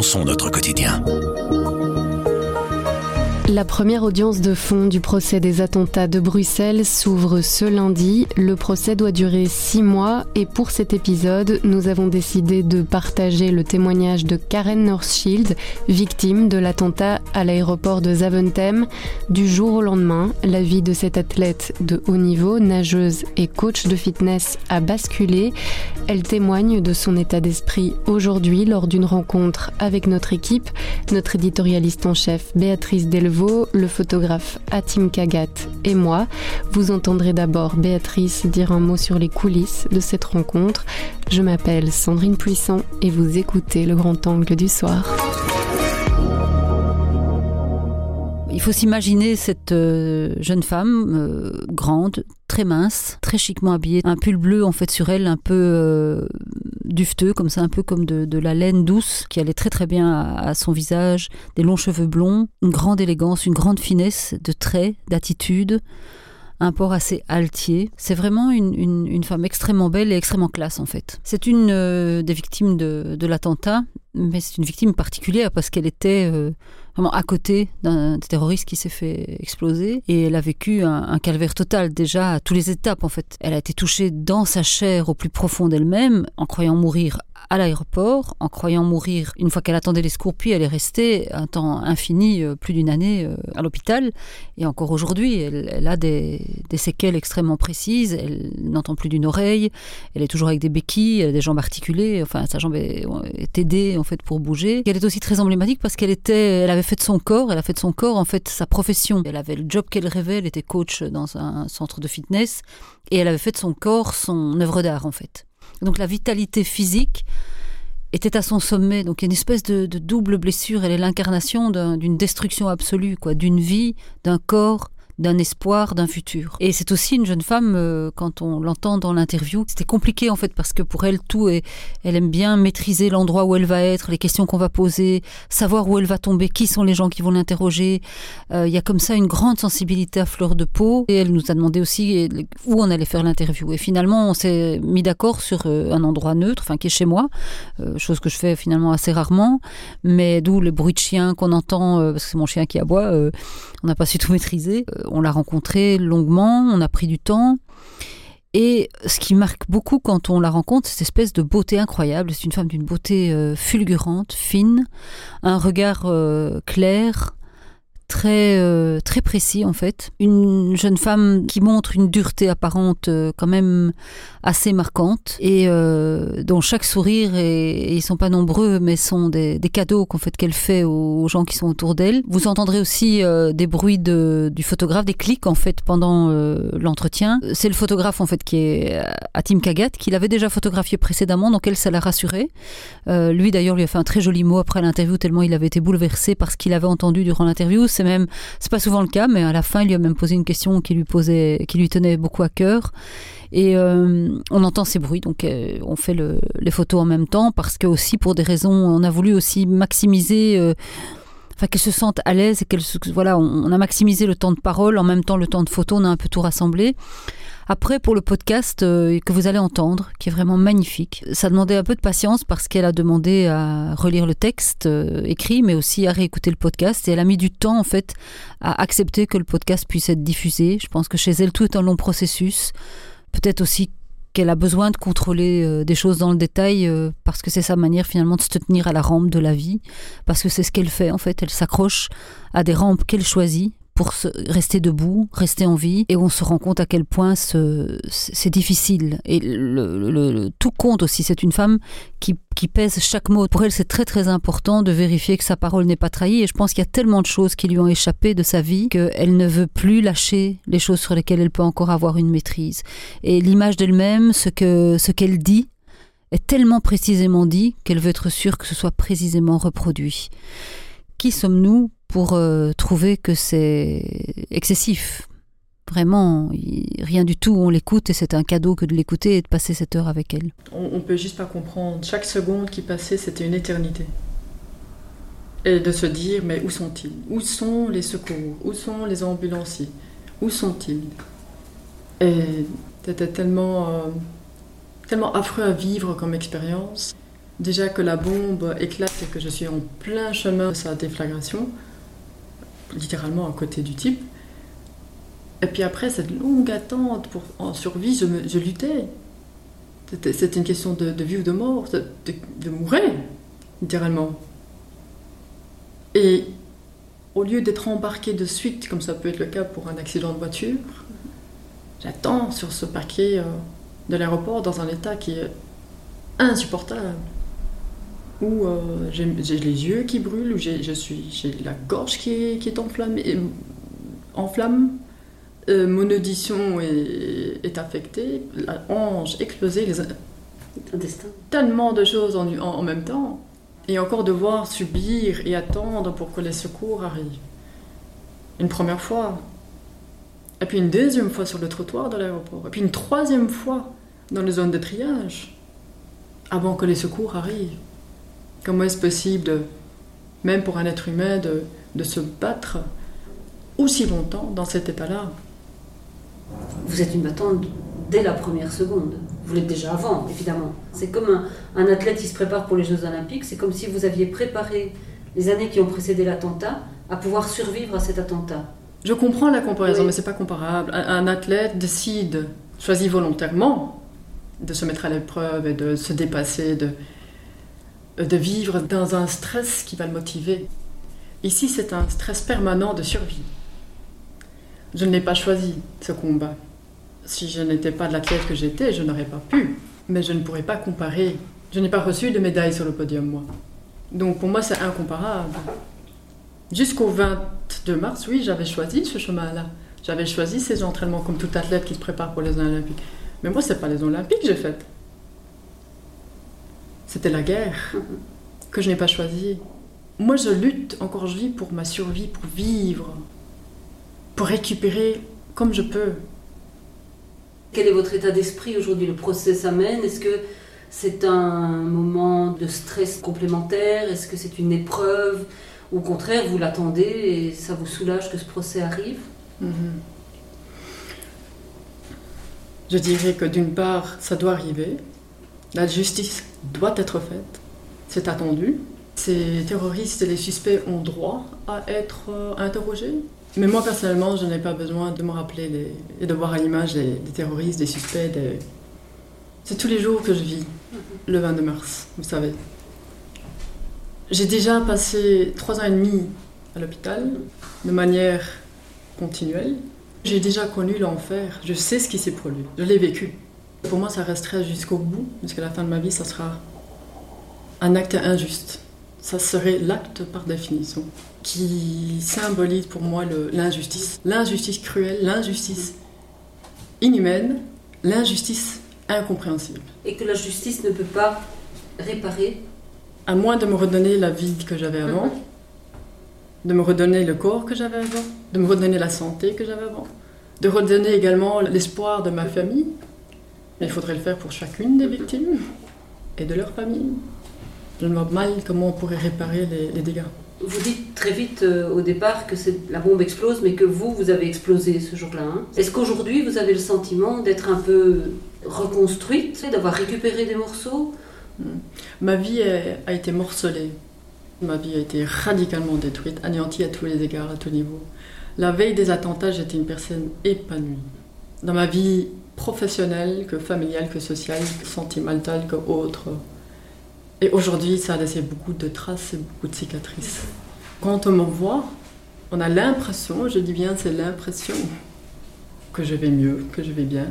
repensons notre quotidien. La première audience de fond du procès des attentats de Bruxelles s'ouvre ce lundi. Le procès doit durer six mois et pour cet épisode, nous avons décidé de partager le témoignage de Karen Northshield, victime de l'attentat à l'aéroport de Zaventem. Du jour au lendemain, la vie de cette athlète de haut niveau, nageuse et coach de fitness a basculé. Elle témoigne de son état d'esprit aujourd'hui lors d'une rencontre avec notre équipe, notre éditorialiste en chef Béatrice Delvaux le photographe Atim Kagat et moi. Vous entendrez d'abord Béatrice dire un mot sur les coulisses de cette rencontre. Je m'appelle Sandrine Puissant et vous écoutez le grand angle du soir. Il faut s'imaginer cette euh, jeune femme euh, grande, très mince, très chiquement habillée, un pull bleu en fait sur elle, un peu euh, dufteux comme ça, un peu comme de, la laine douce qui allait très très bien à, son visage, des longs cheveux blonds, une grande élégance, une grande finesse de traits, d'attitude un port assez altier. C'est vraiment une, femme extrêmement belle et extrêmement classe en fait. C'est une des victimes de, l'attentat, mais c'est une victime particulière parce qu'elle était vraiment à côté d'un terroriste qui s'est fait exploser. Et elle a vécu un, calvaire total déjà à toutes les étapes en fait. Elle a été touchée dans sa chair au plus profond d'elle-même en croyant mourir à l'aéroport, en croyant mourir une fois qu'elle attendait les scorpions, elle est restée un temps infini, euh, plus d'une année euh, à l'hôpital. Et encore aujourd'hui, elle, a des, séquelles extrêmement précises. Elle n'entend plus d'une oreille. Elle est toujours avec des béquilles, elle a des jambes articulées. Enfin, sa jambe est, aidée en fait pour bouger. Elle est aussi très emblématique parce qu'elle était, elle avait fait de son corps, elle a fait de son corps en fait sa profession. Elle avait le job qu'elle rêvait. Elle était coach dans un centre de fitness et elle avait fait de son corps son œuvre d'art en fait. Donc la vitalité physique était à son sommet. Donc il y a une espèce de, double blessure. Elle est l'incarnation d'une destruction absolue, quoi, d'une vie, d'un corps d'un espoir, d'un futur. Et c'est aussi une jeune femme, euh, quand on l'entend dans l'interview, c'était compliqué en fait parce que pour elle tout est, elle aime bien maîtriser l'endroit où elle va être, les questions qu'on va poser, savoir où elle va tomber, qui sont les gens qui vont l'interroger. Euh, il y a comme ça une grande sensibilité à fleur de peau. Et elle nous a demandé aussi où on allait faire l'interview. Et finalement, on s'est mis d'accord sur euh, un endroit neutre, enfin qui est chez moi, chose que je fais finalement assez rarement, mais d'où le bruit de chien qu'on entend, parce que c'est mon chien qui aboie, on n'a pas su tout maîtriser on l'a rencontrée longuement, on a pris du temps. Et ce qui marque beaucoup quand on la rencontre, c'est cette espèce de beauté incroyable. C'est une femme d'une beauté euh, fulgurante, fine, un regard euh, clair, très euh, très précis en fait. Une jeune femme qui montre une dureté apparente euh, quand même assez marquante et euh, dont chaque sourire et, ils sont pas nombreux mais sont des, cadeaux qu'en fait qu'elle fait aux, gens qui sont autour d'elle. Vous entendrez aussi des bruits de, du photographe, des clics en fait pendant l'entretien. C'est le photographe en fait qui est Atim Kagat qui l'avait déjà photographié précédemment donc elle ça l'a rassuré. lui d'ailleurs lui a fait un très joli mot après l'interview tellement il avait été bouleversé par ce qu'il avait entendu durant l'interview c'est même, c'est pas souvent le cas, mais à la fin, il lui a même posé une question qui lui posait, qui lui tenait beaucoup à cœur. Et euh, on entend ces bruits, donc euh, on fait les photos en même temps parce que aussi pour des raisons, on a voulu aussi maximiser. Euh, enfin qu'elle se sente à l'aise et qu'elle voilà on, a maximisé le temps de parole en même temps le temps de photo on a un peu tout rassemblé après, pour le podcast euh, que vous allez entendre, qui est vraiment magnifique, ça demandait un peu de patience parce qu'elle a demandé à relire le texte euh, écrit, mais aussi à réécouter le podcast. Et elle a mis du temps, en fait, à accepter que le podcast puisse être diffusé. Je pense que chez elle, tout est un long processus. Peut-être aussi qu'elle a besoin de contrôler euh, des choses dans le détail parce que c'est sa manière finalement de se tenir à la rampe de la vie, parce que c'est ce qu'elle fait en fait, elle s'accroche à des rampes qu'elle choisit pour rester debout, rester en vie, et on se rend compte à quel point c'est difficile. Et tout compte aussi. C'est une femme qui, pèse chaque mot. Pour elle, c'est très très important de vérifier que sa parole n'est pas trahie. Et je pense qu'il y a tellement de choses qui lui ont échappé de sa vie qu'elle ne veut plus lâcher les choses sur lesquelles elle peut encore avoir une maîtrise. Et l'image d'elle-même, ce qu'elle dit, est tellement précisément dit qu'elle veut être sûre que ce soit précisément reproduit. Qui sommes-nous pour euh, trouver que c'est excessif. Vraiment, rien du tout, on l'écoute et c'est un cadeau que de l'écouter et de passer cette heure avec elle. On, ne peut juste pas comprendre. Chaque seconde qui passait, c'était une éternité. Et de se dire, mais où sont-ils? Où sont les secours? Où sont les ambulanciers? Où sont-ils? Et c'était tellement, euh, tellement affreux à vivre comme expérience. Déjà que la bombe éclate et que je suis en plein chemin de sa déflagration, littéralement à côté du type. Et puis après, cette longue attente pour, en survie, je, luttais. C'était une question de, vie ou de mort, de, de- de mourir, littéralement. Et au lieu d'être embarqué de suite, comme ça peut être le cas pour un accident de voiture, j'attends sur ce parquet euh, de l'aéroport dans un état qui est insupportable. Où euh, j'ai les yeux qui brûlent, où j'ai la gorge qui est, qui est enflammée, en flamme, euh, mon audition est, est affectée, la hanche explosée, les, tellement de choses en, en- en même temps. Et encore devoir subir et attendre pour que les secours arrivent. Une première fois. Et puis une deuxième fois sur le trottoir de l'aéroport. Et puis une troisième fois dans les zones de triage. Avant que les secours arrivent. Comment est-ce possible, de- même pour un être humain, de, de se battre aussi longtemps dans cet état-là? Vous êtes une battante dès la première seconde. Vous l'êtes déjà avant, évidemment. C'est comme un, un athlète qui se prépare pour les Jeux Olympiques. C'est comme si vous aviez préparé les années qui ont précédé l'attentat à pouvoir survivre à cet attentat. Je comprends la comparaison, Oui. mais c'est pas comparable. Un, un athlète décide, choisit volontairement de se mettre à l'épreuve et de se dépasser, de, de vivre dans un stress qui va le motiver. Ici, c'est un stress permanent de survie. Je ne l'ai pas choisi, ce combat. Si je n'étais pas l'athlète que j'étais, je n'aurais pas pu. Mais je ne pourrais pas comparer. Je n'ai pas reçu de médaille sur le podium, moi. Donc pour moi, c'est incomparable. Jusqu'au 22 mars, oui, j'avais choisi ce chemin-là. J'avais choisi ces entraînements comme tout athlète qui se prépare pour les Olympiques. Mais moi, c'est pas les Olympiques que j'ai faites. C'était la guerre que je n'ai pas choisie. Moi, je lutte encore je vis pour ma survie, pour vivre, pour récupérer comme je peux. Quel est votre état d'esprit aujourd'hui? Le procès s'amène Est-ce que c'est un moment de stress complémentaire? Est-ce que c'est une épreuve? Ou au contraire, vous l'attendez et ça vous soulage que ce procès arrive? Mhm. Je dirais que d'une part, ça doit arriver. La justice doit être faite. C'est attendu. Ces terroristes et les suspects ont droit à être euh, interrogés. Mais moi, personnellement, je n'ai pas besoin de me rappeler et de voir à l'image des, terroristes, des suspects. C'est tous les jours que je vis, le 22 mars, vous savez. J'ai déjà passé trois ans et demi à l'hôpital, de manière continuelle. J'ai déjà connu l'enfer, je sais ce qui s'est produit, je l'ai vécu. Pour moi, ça resterait jusqu'au bout, jusqu'à la fin de ma vie, ça sera un acte injuste. Ça serait l'acte par définition qui symbolise pour moi l'injustice. L'injustice cruelle, l'injustice inhumaine, l'injustice incompréhensible. Et que la justice ne peut pas réparer À moins de me redonner la vie que j'avais avant, Mhm. de me redonner le corps que j'avais avant, de me redonner la santé que j'avais avant, de redonner également l'espoir de ma famille. Mais il faudrait le faire pour chacune des victimes et de leur famille. Je ne vois mal comment on pourrait réparer les, les dégâts. Vous dites très vite euh, au départ que la bombe explose, mais que vous, vous avez explosé ce jour-là. hein. Est-ce qu'aujourd'hui, vous avez le sentiment d'être un peu reconstruite, d'avoir récupéré des morceaux? Ma vie a, a été morcelée. Ma vie a été radicalement détruite, anéantie à tous les égards, à tous niveaux. La veille des attentats, j'étais une personne épanouie. Dans ma vie professionnelle, que familiale, que sociale, que sentimentale, que autre. Et aujourd'hui, ça a laissé beaucoup de traces et beaucoup de cicatrices. Quand on me voit, on a l'impression, je dis bien c'est l'impression, que je vais mieux, que je vais bien.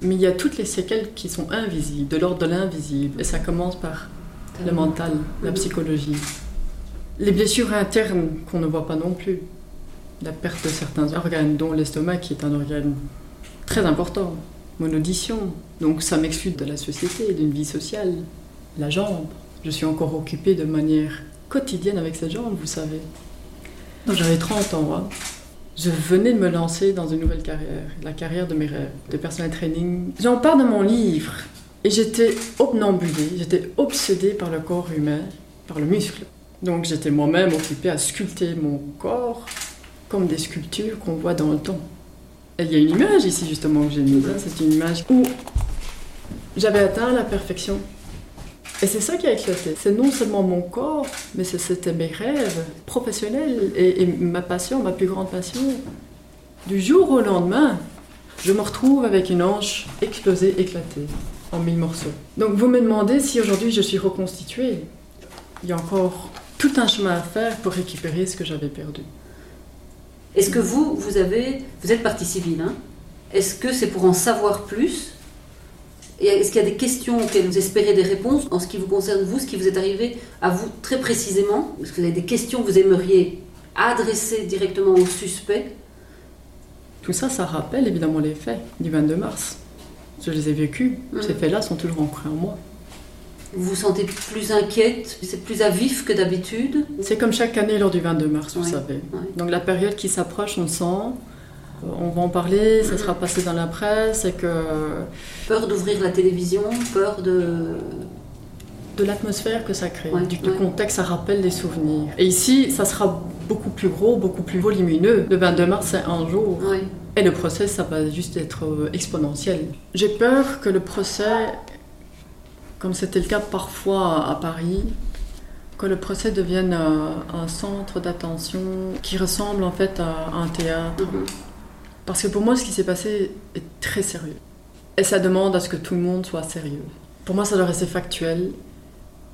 Mais il y a toutes les séquelles qui sont invisibles, de l'ordre de l'invisible. Et ça commence par le mental, la psychologie. Les blessures internes qu'on ne voit pas non plus. La perte de certains organes, dont l'estomac qui est un organe très important. Mon audition. Donc ça m'exclut de la société, d'une vie sociale. La jambe. Je suis encore occupée de manière quotidienne avec cette jambe, vous savez. J'avais 30 ans, hein, je venais de me lancer dans une nouvelle carrière, la carrière de mes rêves, de personal training. J'en parle dans mon livre et j'étais obnambulée, j'étais obsédée par le corps humain, par le muscle. Donc j'étais moi-même occupée à sculpter mon corps comme des sculptures qu'on voit dans le temps. Il y a une image ici justement que j'ai mise, c'est une image où j'avais atteint la perfection. Et c'est ça qui a éclaté. C'est non seulement mon corps, mais c'était mes rêves professionnels et, et, ma passion, ma plus grande passion. Du jour au lendemain, je me retrouve avec une hanche explosée, éclatée, en mille morceaux. Donc vous me demandez si aujourd'hui je suis reconstituée. Il y a encore tout un chemin à faire pour récupérer ce que j'avais perdu. Est-ce que vous, vous avez, vous êtes partie civile, hein? Est-ce que c'est pour en savoir plus? Et est-ce qu'il y a des questions auxquelles vous espérez des réponses en ce qui vous concerne vous, ce qui vous est arrivé à vous très précisément? Est-ce que vous avez des questions que vous aimeriez adresser directement au suspect Tout ça, ça rappelle évidemment les faits du 22 mars. Je les ai vécus. Mhm. Ces faits-là sont toujours ancrés en moi. Vous vous sentez plus inquiète C'est plus à vif que d'habitude? C'est comme chaque année lors du 22 mars, vous Oui, savez. oui. Donc la période qui s'approche, on le sent. Euh, On va en parler, ça sera passé dans la presse et que Peur d'ouvrir la télévision Peur de... de l'atmosphère que ça crée, du, contexte, ça rappelle des souvenirs. Et ici, ça sera beaucoup plus gros, beaucoup plus volumineux. Le 22 mars, c'est un jour. Et le procès, ça va juste être euh, exponentiel. J'ai peur que le procès, comme c'était le cas parfois à Paris, que le procès devienne euh, un centre d'attention qui ressemble en fait à un théâtre. Mhm. Parce que pour moi, ce qui s'est passé est très sérieux. Et ça demande à ce que tout le monde soit sérieux. Pour moi, ça doit rester factuel.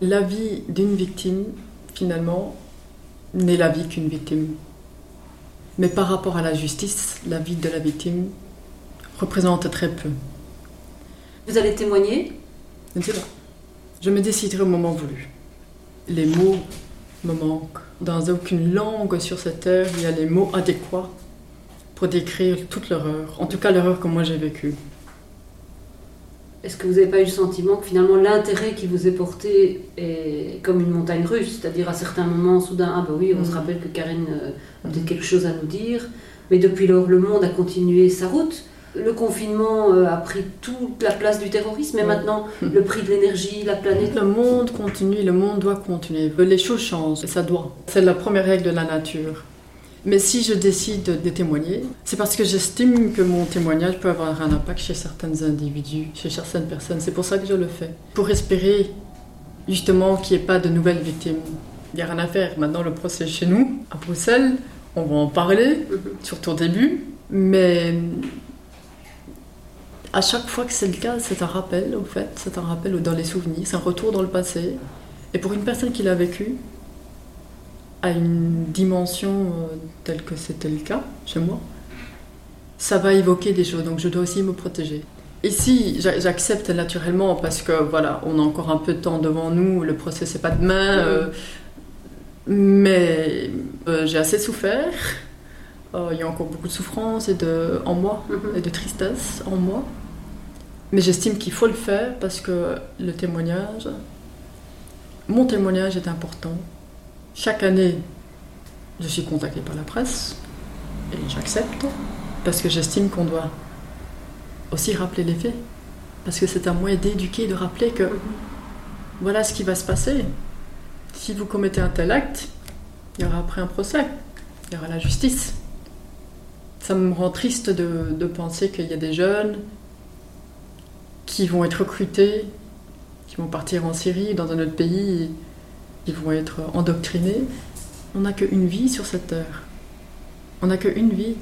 La vie d'une victime, finalement, n'est la vie qu'une victime. Mais par rapport à la justice, la vie de la victime représente très peu. Vous allez témoigner? Je ne sais pas. Je me déciderai au moment voulu. Les mots me manquent. Dans aucune langue sur cette terre, il y a les mots adéquats pour décrire toute l'horreur. En tout cas, l'horreur que moi j'ai vécue. Est-ce que vous n'avez pas eu le sentiment que finalement l'intérêt qui vous est porté est comme une montagne russe? C'est-à-dire à certains moments, soudain, ah bah oui, on se Mhm. rappelle que Karine euh, a peut-être quelque chose à nous dire, mais depuis lors, le monde a continué sa route. Le confinement euh, a pris toute la place du terrorisme, et Mhm. maintenant, le prix de l'énergie, la planète. Le monde continue, le monde doit continuer. Les choses changent, et ça doit. C'est la première règle de la nature. Mais si je décide de témoigner, c'est parce que j'estime que mon témoignage peut avoir un impact chez certains individus, chez certaines personnes. C'est pour ça que je le fais. Pour espérer justement qu'il n'y ait pas de nouvelles victimes. Il n'y a rien à faire. Maintenant, le procès est chez nous, à Bruxelles. On va en parler, Mhm. surtout au début. Mais à chaque fois que c'est le cas, c'est un rappel, au fait. C'est un rappel dans les souvenirs. C'est un retour dans le passé. Et pour une personne qui l'a vécu, à une dimension euh, telle que c'était le cas chez moi, ça va évoquer des choses. Donc je dois aussi me protéger. Ici, j'a- j'accepte naturellement parce que voilà, on a encore un peu de temps devant nous. Le procès c'est pas demain, euh, mais euh, j'ai assez souffert. Euh, Il y a encore beaucoup de souffrance et de en moi Mhm. et de tristesse en moi. Mais j'estime qu'il faut le faire parce que le témoignage, mon témoignage est important. Chaque année, je suis contactée par la presse et j'accepte parce que j'estime qu'on doit aussi rappeler les faits. Parce que c'est un moyen d'éduquer, de rappeler que voilà ce qui va se passer. Si vous commettez un tel acte, il y aura après un procès, il y aura la justice. Ça me rend triste de, de penser qu'il y a des jeunes qui vont être recrutés, qui vont partir en Syrie, dans un autre pays, qui vont être endoctrinés. On n'a qu'une vie sur cette terre. On n'a qu'une vie.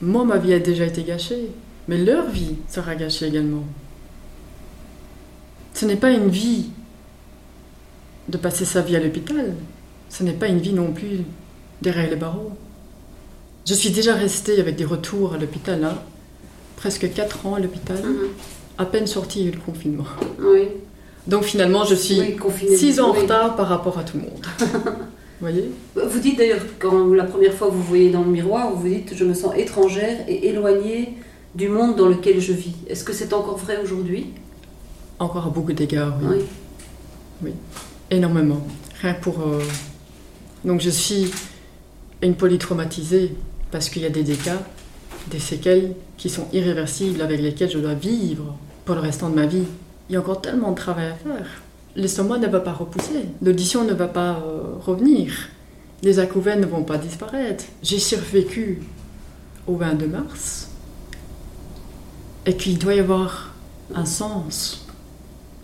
Moi, ma vie a déjà été gâchée, mais leur vie sera gâchée également. Ce n'est pas une vie de passer sa vie à l'hôpital. Ce n'est pas une vie non plus derrière les barreaux. Je suis déjà restée avec des retours à l'hôpital, hein. presque 4 ans à l'hôpital, Mhm. À peine sortie du confinement. Oui. Donc finalement, je suis Oui. 6 ans en Oui. retard par rapport à tout le monde. vous voyez? Vous dites d'ailleurs, quand la première fois que vous voyez dans le miroir, vous vous dites Je me sens étrangère et éloignée du monde dans lequel je vis. Est-ce que c'est encore vrai aujourd'hui? Encore à beaucoup d'égards, oui. Oui. Énormément. Rien pour. euh, Donc je suis une polytraumatisée parce qu'il y a des dégâts, des séquelles qui sont irréversibles avec lesquelles je dois vivre pour le restant de ma vie. Il y a encore tellement de travail à faire. L'estomac ne va pas repousser, l'audition ne va pas euh, revenir, les acouphènes ne vont pas disparaître. J'ai survécu au 22 mars et qu'il doit y avoir un sens.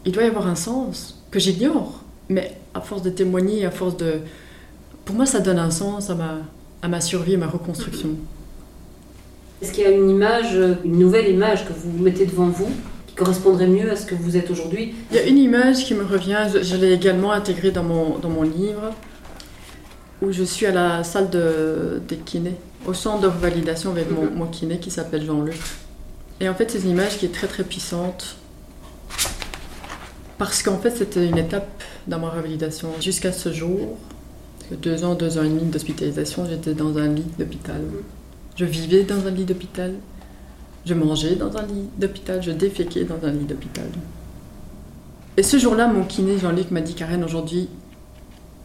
Il doit y avoir un sens que j'ignore. Mais à force de témoigner, à force de... Pour moi, ça donne un sens à ma, à ma survie, à ma reconstruction. Est-ce qu'il y a une image, une nouvelle image que vous mettez devant vous correspondrait mieux à ce que vous êtes aujourd'hui Il y a une image qui me revient, je, je l'ai également intégrée dans mon, dans mon livre, où je suis à la salle de, des kinés, au centre de revalidation avec mon, mon kiné qui s'appelle Jean-Luc. Et en fait, c'est une image qui est très très puissante, parce qu'en fait, c'était une étape dans ma réhabilitation. Jusqu'à ce jour, deux ans, deux ans et demi d'hospitalisation, j'étais dans un lit d'hôpital. Je vivais dans un lit d'hôpital. Je mangeais dans un lit d'hôpital. Je déféquais dans un lit d'hôpital. Et ce jour-là, mon kiné Jean-Luc m'a dit Karen, aujourd'hui,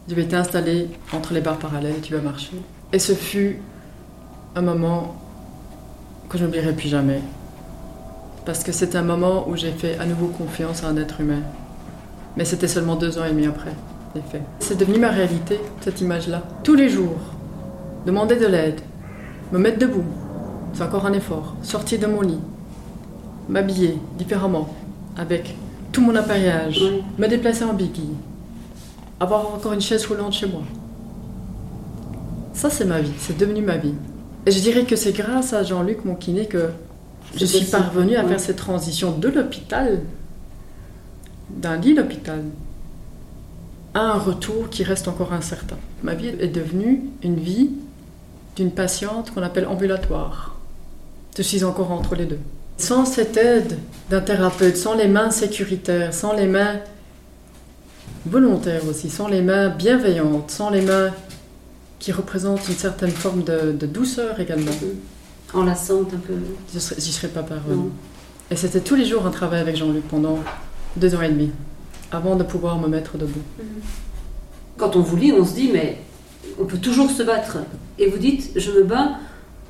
je vais t'installer entre les barres parallèles tu vas marcher. Et ce fut un moment que je n'oublierai plus jamais. Parce que c'est un moment où j'ai fait à nouveau confiance à un être humain. Mais c'était seulement deux ans et demi après les faits. C'est devenu ma réalité, cette image-là. Tous les jours, demander de l'aide, me mettre debout, c'est encore un effort. Sortir de mon lit, m'habiller différemment, avec tout mon appareillage, Oui. me déplacer en béquille, avoir encore une chaise roulante chez moi. Ça, c'est ma vie, c'est devenu ma vie. Et je dirais que c'est grâce à Jean-Luc, mon kiné, que je suis parvenue à faire cette transition de l'hôpital, d'un lit d'hôpital, à un retour qui reste encore incertain. Ma vie est devenue une vie d'une patiente qu'on appelle ambulatoire. Je suis encore entre les deux. Sans cette aide d'un thérapeute, sans les mains sécuritaires, sans les mains volontaires aussi, sans les mains bienveillantes, sans les mains qui représentent une certaine forme de, de douceur également, Enlaçante un peu. je serais- j'y serais pas parvenue. Non. Et c'était tous les jours un travail avec Jean-Luc pendant deux ans et demi, avant de pouvoir me mettre debout. Quand on vous lit, on se dit, mais on peut toujours se battre. Et vous dites, je me bats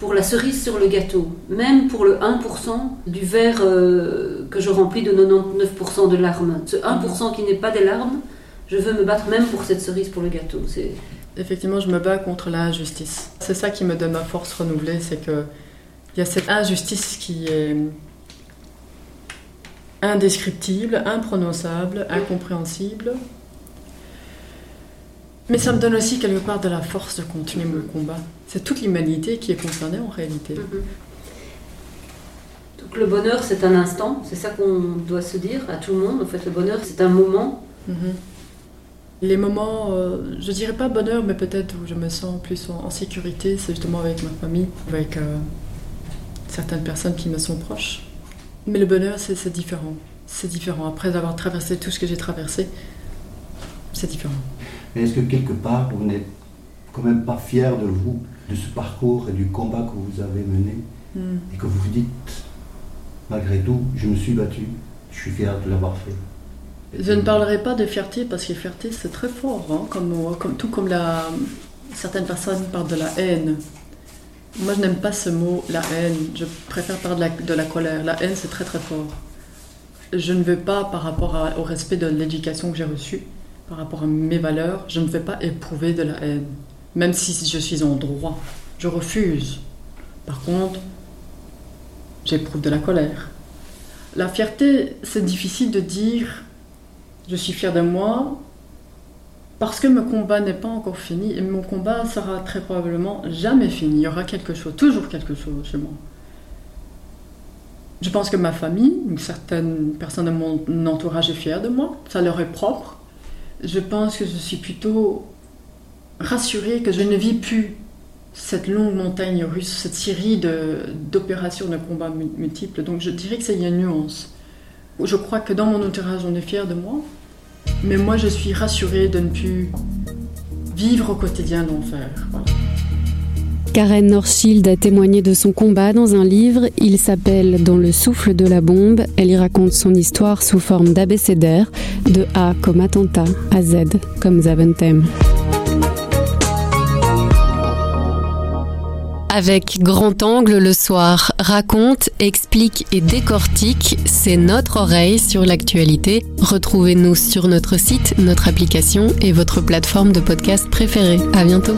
pour la cerise sur le gâteau, même pour le 1% du verre euh, que je remplis de 99% de larmes. Ce 1% qui n'est pas des larmes, je veux me battre même pour cette cerise pour le gâteau. Effectivement, je me bats contre l'injustice. C'est ça qui me donne ma force renouvelée, c'est que il y a cette injustice qui est indescriptible, imprononçable, incompréhensible. Mais ça me donne aussi quelque part de la force de continuer mon combat. C'est toute l'humanité qui est concernée en réalité. Donc le bonheur, c'est un instant, c'est ça qu'on doit se dire à tout le monde. En fait, le bonheur, c'est un moment. Mhm. Les moments, euh, je dirais pas bonheur, mais peut-être où je me sens plus en, en sécurité, c'est justement avec ma famille, avec euh, certaines personnes qui me sont proches. Mais le bonheur, c'est différent. C'est différent. Après avoir traversé tout ce que j'ai traversé, c'est différent. Mais est-ce que quelque part, vous n'êtes quand même pas fier de vous, de ce parcours et du combat que vous avez mené, Hmm. et que vous vous dites, malgré tout, je me suis battu, je suis fier de l'avoir fait Je ne parlerai pas de fierté parce que fierté, c'est très fort, hein, comme, comme- tout comme la, certaines personnes parlent de la haine. Moi, je n'aime pas ce mot, la haine. Je préfère parler de la, de la colère. La haine, c'est très très fort. Je ne veux pas, par rapport à- au respect de l'éducation que j'ai reçue, par rapport à mes valeurs, je ne veux pas éprouver de la haine. Même si je suis en droit. Je refuse. Par contre, j'éprouve de la colère. La fierté, c'est difficile de dire je suis fier de moi parce que mon combat n'est pas encore fini et mon combat sera très probablement jamais fini. Il y aura quelque chose, toujours quelque chose chez moi. Je pense que ma famille, une certaine personne de mon entourage est fière de moi, ça leur est propre. Je pense que je suis plutôt rassurée que je ne vis plus cette longue montagne russe, cette série de- d'opérations, de, combats mu- multiples. Donc je dirais que c'est il y a une nuance. Je crois que dans mon entourage, on est fier de moi, mais moi, je suis rassurée de ne plus vivre au quotidien l'enfer. Karen Northschild a témoigné de son combat dans un livre. Il s'appelle Dans le souffle de la bombe. Elle y raconte son histoire sous forme d'abécédaire, de A comme attentat à Z comme Zaventem. Avec Grand Angle le soir, raconte, explique et décortique, c'est notre oreille sur l'actualité. Retrouvez-nous sur notre site, notre application et votre plateforme de podcast préférée. À bientôt.